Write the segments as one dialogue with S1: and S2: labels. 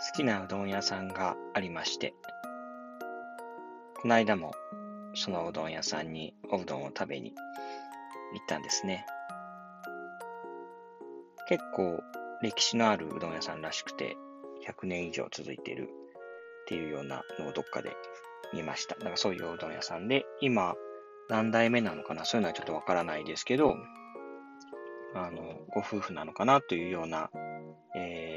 S1: 好きなうどん屋さんがありまして、この間もそのうどん屋さんにおうどんを食べに行ったんですね。結構歴史のあるうどん屋さんらしくて、100年以上続いてるっていうようなのをどっかで見ました。だかそういううどん屋さんで、今何代目なのかな？そういうのはちょっとわからないですけど、あの、ご夫婦なのかな？というような、えー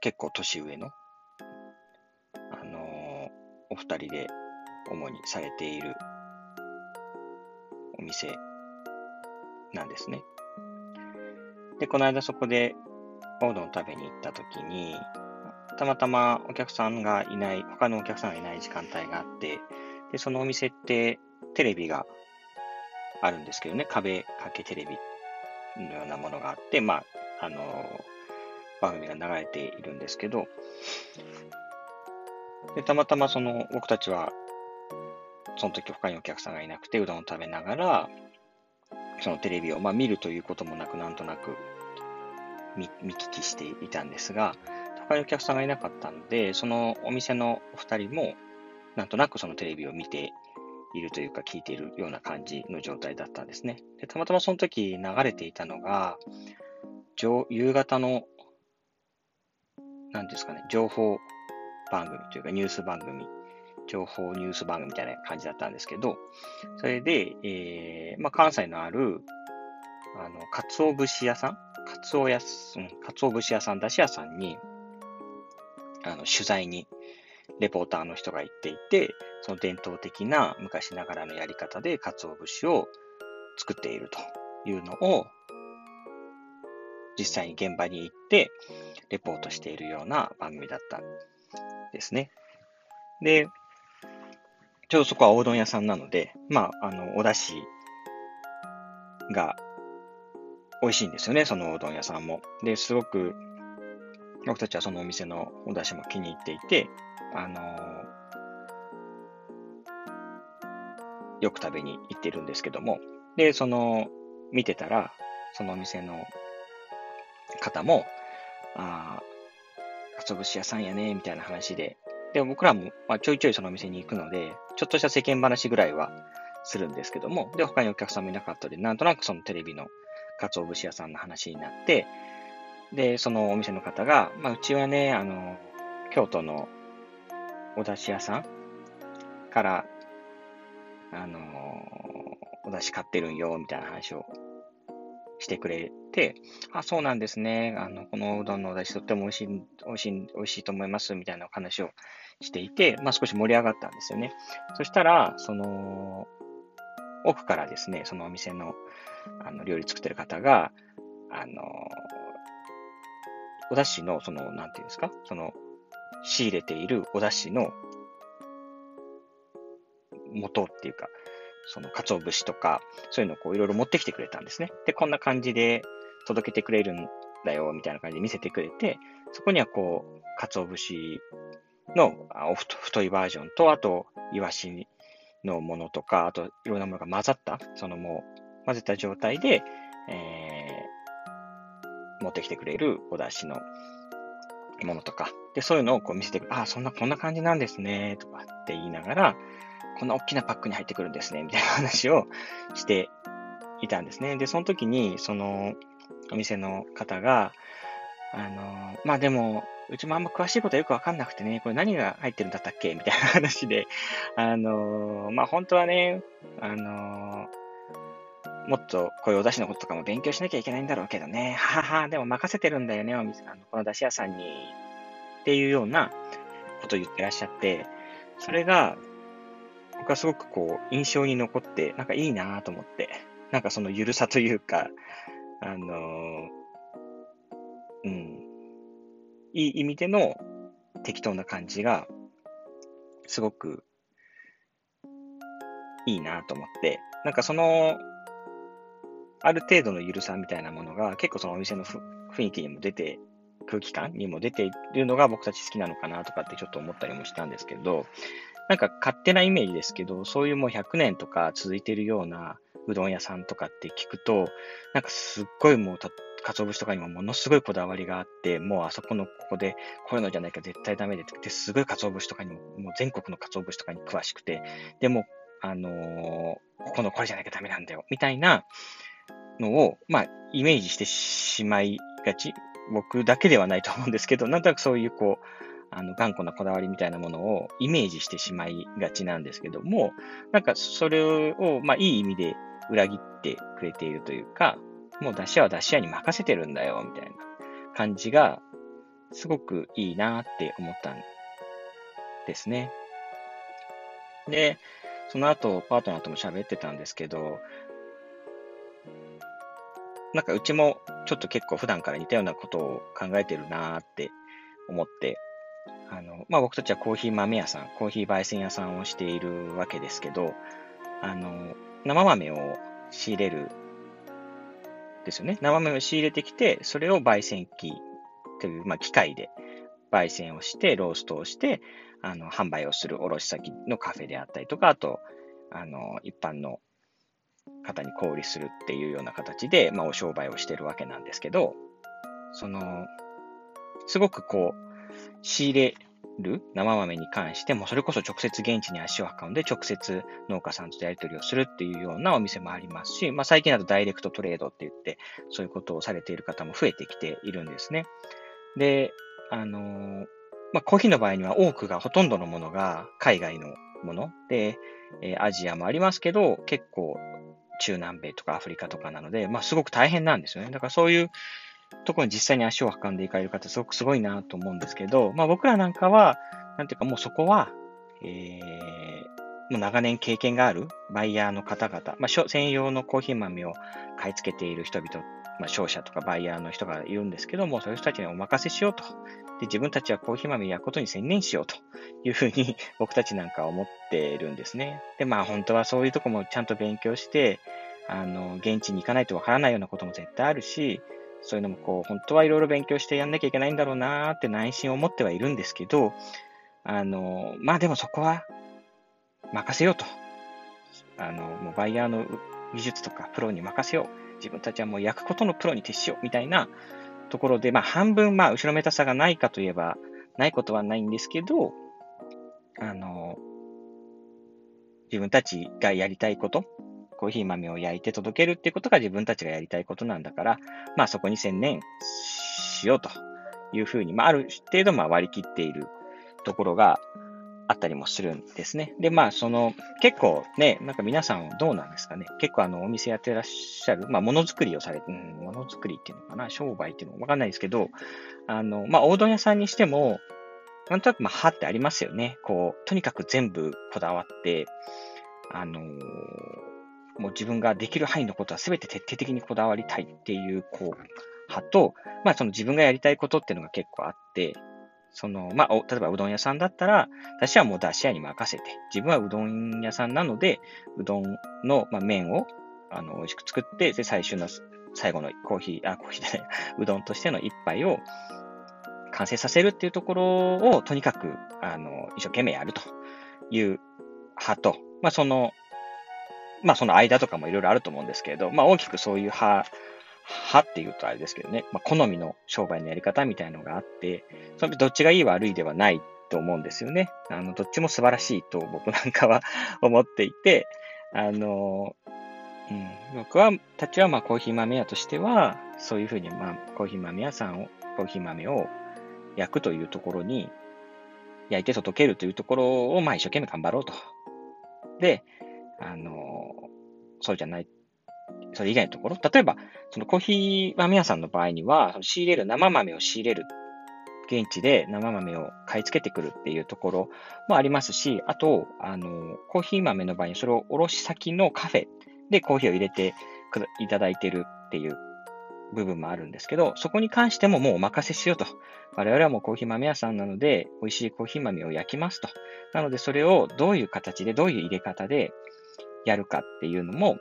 S1: 結構年上の、あのーお二人で主にされているお店なんですね。で、この間そこでおうどん食べに行った時に、たまたまお客さんがいない、他のお客さんがいない時間帯があって、で、そのお店ってテレビがあるんですけどね、壁掛けテレビのようなものがあって、まあ、あの番組が流れているんですけど、で、たまたまその、僕たちは、その時他にお客さんがいなくて、うどんを食べながら、そのテレビを、まあ見るということもなく、なんとなく見見聞きしていたんですが、他にお客さんがいなかったので、そのお店のお二人も、なんとなくそのテレビを見ているというか、聞いているような感じの状態だったんですね。で、たまたまその時流れていたのが、夕方の、なんですかね、情報番組というかニュース番組、情報ニュース番組みたいな感じだったんですけど、それで、えー、まあ、関西のある、あの、鰹節屋さん鰹屋す、うん、鰹節屋さん、だし屋さんに、あの、取材に、レポーターの人が行っていて、その伝統的な昔ながらのやり方で鰹節を作っているというのを、実際に現場に行って、レポートしているような番組だったんですね。で、ちょうどそこはおうどん屋さんなので、まあ、あの、お出汁が美味しいんですよね、そのおうどん屋さんも。で、すごく、僕たちはそのお店のお出汁も気に入っていて、あのよく食べに行ってるんですけども、で、その、見てたら、そのお店の方も、ああ、鰹節屋さんやね、みたいな話で、で、僕らも、まあ、ちょいちょいそのお店に行くので、ちょっとした世間話ぐらいはするんですけども、で、他にお客さんもいなかったので、なんとなくそのテレビの鰹節屋さんの話になって、で、そのお店の方が、まあ、うちはね、あの、京都のお出汁屋さんから、あの、お出汁買ってるんよ、みたいな話をしてくれて、あ、そうなんですね。あの、このうどんのお出汁とっても美味しい、美味しい、美味しいと思います、みたいなお話をしていて、まあ少し盛り上がったんですよね。そしたら、その、奥からですね、そのお店の、あの、料理作ってる方が、あの、お出汁の、その、なんていうんですか、その、仕入れているお出汁の元っていうか、その、鰹節とか、そういうのをこういろいろ持ってきてくれたんですね。で、こんな感じで届けてくれるんだよ、みたいな感じで見せてくれて、そこにはこう、鰹節の太太いバージョンと、あと、イワシのものとか、あと、いろんなものが混ざった、そのもう、混ぜた状態で、えー、持ってきてくれるお出汁のものとか、で、そういうのをこう見せてくれあ、そんな、こんな感じなんですね、とかって言いながら、こんな大きなパックに入ってくるんですね、みたいな話をしていたんですね。で、その時に、その、お店の方が、あの、まあでも、うちもあんま詳しいことはよくわかんなくてね、これ何が入ってるんだったっけみたいな話で、あの、まあ本当はね、あの、もっとこういうお出汁のこととかも勉強しなきゃいけないんだろうけどね、ははは、でも任せてるんだよね、お店、あのこの出汁屋さんに、っていうようなことを言ってらっしゃって、それが、僕はすごくこう、印象に残って、なんかいいなと思って、なんかそのゆるさというか、あのーうん、いい意味での適当な感じが、すごくいいなと思って、なんかその、ある程度のゆるさみたいなものが結構そのお店の雰囲気にも出て、空気感にも出ているのが僕たち好きなのかなとかってちょっと思ったりもしたんですけど、なんか勝手なイメージですけど、そういうもう100年とか続いてるようなうどん屋さんとかって聞くと、なんかすっごいもうた、鰹節とかにもものすごいこだわりがあって、もうあそこのここでこういうのじゃないか絶対ダメでって、すごい鰹節とかにも、もう全国の鰹節とかに詳しくて、でも、あのー、ここのこれじゃなきゃダメなんだよ、みたいなのを、まあ、イメージしてしまいがち。僕だけではないと思うんですけど、なんとなくそういうこう、あの、頑固なこだわりみたいなものをイメージしてしまいがちなんですけども、なんかそれを、まあ、いい意味で裏切ってくれているというか、もう出し屋は出し屋に任せてるんだよ、みたいな感じが、すごくいいなって思ったんですね。で、その後、パートナーとも喋ってたんですけど、なんかうちもちょっと結構普段から似たようなことを考えてるなーって思って、あの、まあ、僕たちはコーヒー豆屋さん、コーヒー焙煎屋さんをしているわけですけど、あの、生豆を仕入れるですよね。生豆を仕入れてきて、それを焙煎機という、まあ、機械で焙煎をして、ローストをして、あの、販売をする卸先のカフェであったりとか、あと、あの、一般の方に小売りするっていうような形で、まあ、お商売をしてるわけなんですけど、その、すごくこう、仕入れる生豆に関しても、それこそ直接現地に足を運んで、直接農家さんとやり取りをするっていうようなお店もありますし、まあ、最近だとダイレクトトレードって言って、そういうことをされている方も増えてきているんですね。で、あのー、まあ、コーヒーの場合には多くが、ほとんどのものが海外のもので、えー、アジアもありますけど、結構中南米とかアフリカとかなので、まあ、すごく大変なんですよね。だからそういうところに実際に足を運んでいかれる方、すごくすごいなと思うんですけど、まあ僕らなんかは、なんていうかもうそこは、えー、もう長年経験があるバイヤーの方々、まあ専用のコーヒー豆を買い付けている人々、まあ商社とかバイヤーの人がいるんですけども、そういう人たちにお任せしようと。で、自分たちはコーヒー豆を焼くことに専念しようというふうに 僕たちなんかは思っているんですね。で、まあ本当はそういうとこもちゃんと勉強して、あの、現地に行かないとわからないようなことも絶対あるし、そういうのもこう、本当はいろいろ勉強してやんなきゃいけないんだろうなーって内心思ってはいるんですけど、あの、まあでもそこは任せようと。あの、もうバイヤーの技術とかプロに任せよう。自分たちはもう焼くことのプロに徹しよう。みたいなところで、まあ半分、まあ後ろめたさがないかといえば、ないことはないんですけど、あの、自分たちがやりたいこと、コーヒー豆を焼いて届けるってことが自分たちがやりたいことなんだから、まあそこに専念しようというふうに、まあある程度まあ割り切っているところがあったりもするんですね。で、まあその結構ね、なんか皆さんどうなんですかね。結構あのお店やってらっしゃる、まあものづくりをされて、うん、ものづくりっていうのかな、商売っていうのわかんないですけど、あの、まあおうどん屋さんにしても、なんとなくまあ歯ってありますよね。こう、とにかく全部こだわって、あのー、もう自分ができる範囲のことは全て徹底的にこだわりたいっていう、こう、派と、まあその自分がやりたいことっていうのが結構あって、その、まあ、例えばうどん屋さんだったら、私はもう出し屋に任せて、自分はうどん屋さんなので、うどんの、まあ、麺を、あの、美味しく作って、で、最終の、最後のコーヒー、あ、コーヒーじゃない、うどんとしての一杯を完成させるっていうところを、とにかく、あの、一生懸命やるという派と、まあ、その、まあその間とかもいろいろあると思うんですけれど、まあ大きくそういう派、派って言うとあれですけどね、まあ好みの商売のやり方みたいのがあって、そのどっちがいい悪いではないと思うんですよね。あの、どっちも素晴らしいと僕なんかは 思っていて、あの、うん、僕は、たちはまあコーヒー豆屋としては、そういうふうにまあコーヒー豆屋さんを、コーヒー豆を焼くというところに、焼いて届けるというところをまあ一生懸命頑張ろうと。で、あの、そうじゃない、それ以外のところ、例えば、そのコーヒー豆屋さんの場合には、仕入れる、生豆を仕入れる、現地で生豆を買い付けてくるっていうところもありますし、あと、あの、コーヒー豆の場合にそれを卸先のカフェでコーヒーを入れていただいてるっていう部分もあるんですけど、そこに関してももうお任せしようと。我々はもうコーヒー豆屋さんなので、美味しいコーヒー豆を焼きますと。なので、それをどういう形で、どういう入れ方で、やるかっていうのも、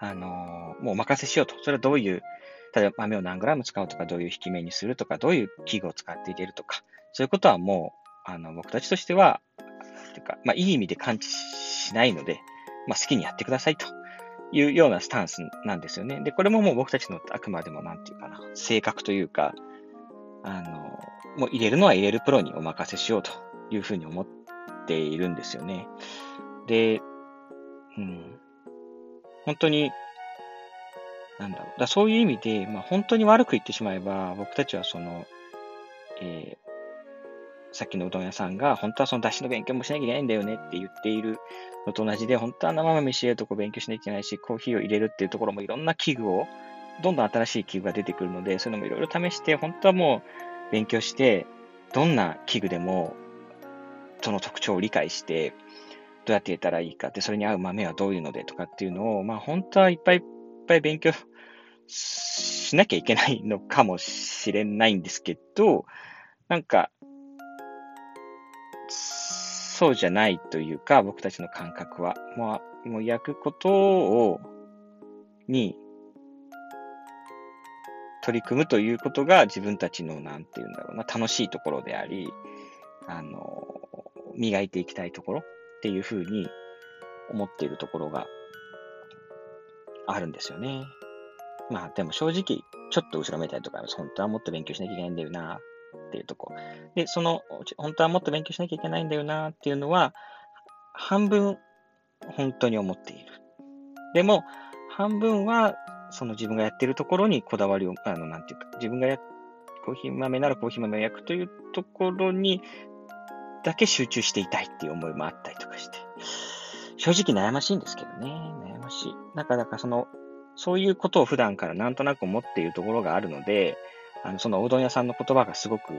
S1: あのもうお任せしようと。それはどういう、例えば豆を何グラム使うとか、どういう引き目にするとか、どういう器具を使って入れるとか、そういうことはもう、あの、僕たちとしては、ていうか、まあ、いい意味で感知しないので、まあ、好きにやってくださいというようなスタンスなんですよね。で、これももう僕たちのあくまでもなんていうかな、性格というか、あの、もう入れるのは入れるプロにお任せしようというふうに思っているんですよね。で、うん、本当に、なんだろう。だそういう意味で、まあ本当に悪く言ってしまえば、僕たちはその、えー、さっきのうどん屋さんが、本当はその出汁の勉強もしなきゃいけないんだよねって言っているのと同じで、本当は生豆し入れるとこ勉強しなきゃいけないし、コーヒーを入れるっていうところもいろんな器具を、どんどん新しい器具が出てくるので、そういうのもいろいろ試して、本当はもう勉強して、どんな器具でも、その特徴を理解して、どうやって入れたらいいか。って、それに合う豆はどういうのでとかっていうのを、まあ本当はいっぱいいっぱい勉強しなきゃいけないのかもしれないんですけど、なんか、そうじゃないというか、僕たちの感覚は、もう、もう焼くことを、に、取り組むということが自分たちの、なんていうんだろうな、楽しいところであり、あの、磨いていきたいところ。っていうふうに思っているところがあるんですよね。まあでも正直、ちょっと後ろめたりとか、本当はもっと勉強しなきゃいけないんだよな、っていうとこ。で、その、本当はもっと勉強しなきゃいけないんだよな、っていうのは、半分、本当に思っている。でも、半分は、その自分がやってるところにこだわりを、あの、なんていうか、自分がや、コーヒー豆ならコーヒー豆を焼くというところに、だけ集中していたいっていう思いもあったりとかして。正直悩ましいんですけどね。悩ましい。なかなかその、そういうことを普段からなんとなく思っているところがあるので、あの、そのうどん屋さんの言葉がすごく、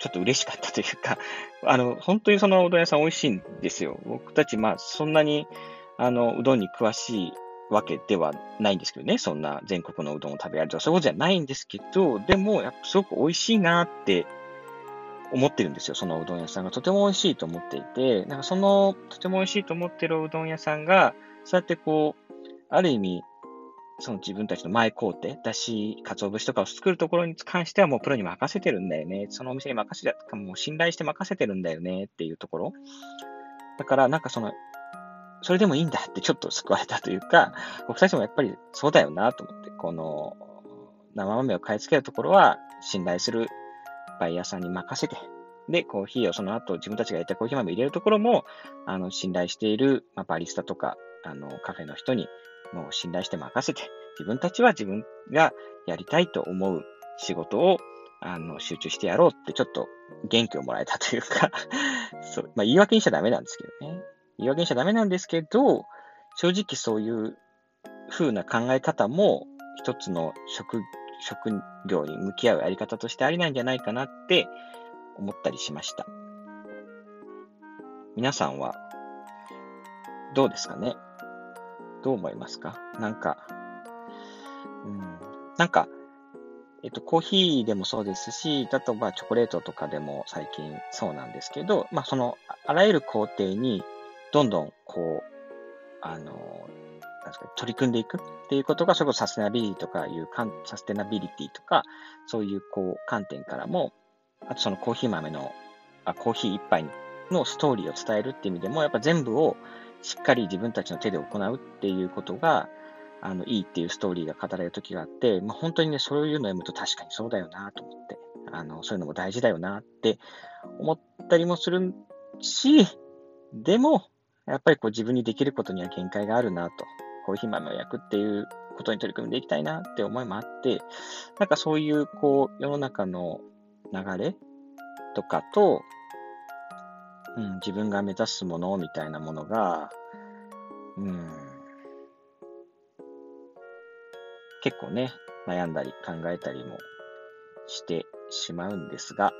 S1: ちょっと嬉しかったというか、あの、本当にそのうどん屋さん美味しいんですよ。僕たち、まあ、そんなに、あの、うどんに詳しいわけではないんですけどね。そんな全国のうどんを食べられるとか、そういうことじゃないんですけど、でも、やっぱすごく美味しいなって思ってるんですよ。そのうどん屋さんがとても美味しいと思っていて、なんかそのとても美味しいと思ってるうどん屋さんが、そうやってこう、ある意味、その自分たちの前工程、だし、鰹節とかを作るところに関してはもうプロに任せてるんだよね。そのお店に任せて、もう信頼して任せてるんだよねっていうところ。だからなんかその、それでもいいんだってちょっと救われたというか、僕たちもやっぱりそうだよなと思って、この生豆を買い付けるところは信頼するバイヤーさんに任せて、で、コーヒーをその後自分たちがやったコーヒー豆入れるところも、あの、信頼している、まあ、バリスタとか、あの、カフェの人にもう信頼して任せて、自分たちは自分がやりたいと思う仕事を、あの、集中してやろうってちょっと元気をもらえたというか そう、まあ言い訳にしちゃダメなんですけどね。言い訳にしちゃダメなんですけど、正直そういう風な考え方も一つの職、職業に向き合うやり方としてありなんじゃないかなって思ったりしました。皆さんはどうですかね？どう思いますか？なんか、うん、なんか、えっと、コーヒーでもそうですし、例えばチョコレートとかでも最近そうなんですけど、まあ、その、あらゆる工程に、どんどん、こう、あの、ですか、取り組んでいくっていうことが、そこサステナビリティとかいうかん、サステナビリティとか、そういう、こう、観点からも、あとそのコーヒー豆の、あコーヒー一杯のストーリーを伝えるっていう意味でも、やっぱ全部をしっかり自分たちの手で行うっていうことが、あの、いいっていうストーリーが語られる時があって、まあ、本当にね、そういうのを読むと確かにそうだよなと思って、あの、そういうのも大事だよなって思ったりもするし、でも、やっぱりこう自分にできることには限界があるなと、コーヒー豆を焼くっていうことに取り組んでいきたいなって思いもあって、なんかそういうこう世の中の流れとかと、うん、自分が目指すものみたいなものが、うん、結構ね、悩んだり考えたりもしてしまうんですが、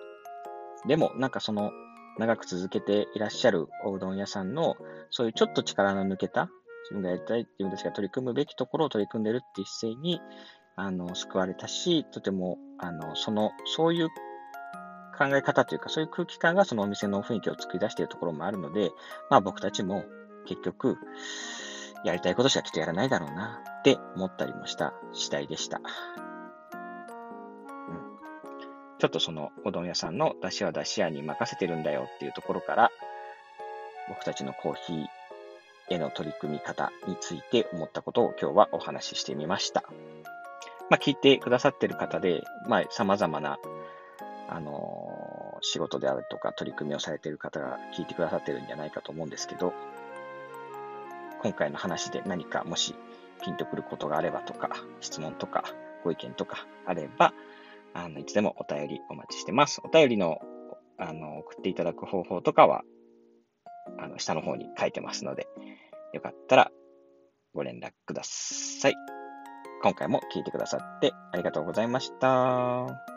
S1: でもなんかその長く続けていらっしゃるおうどん屋さんの、そういうちょっと力の抜けた、自分がやりたい、自分たちが取り組むべきところを取り組んでるっていう姿勢に、あの、救われたし、とても、あの、その、そういう考え方というか、そういう空気感がそのお店の雰囲気を作り出しているところもあるので、まあ僕たちも結局、やりたいことしかきっとやらないだろうなって思ったりもした次第でした。うん。ちょっとそのうどん屋さんの出汁は出汁屋に任せてるんだよっていうところから、僕たちのコーヒーへの取り組み方について思ったことを今日はお話ししてみました。まあ、聞いてくださっている方で、まあ、様々な、あのー、仕事であるとか取り組みをされている方が聞いてくださってるんじゃないかと思うんですけど、今回の話で何かもしピンとくることがあればとか、質問とかご意見とかあれば、あの、いつでもお便りお待ちしてます。お便りの、あの、送っていただく方法とかは、あの、下の方に書いてますので、よかったらご連絡ください。今回も聞いてくださってありがとうございました。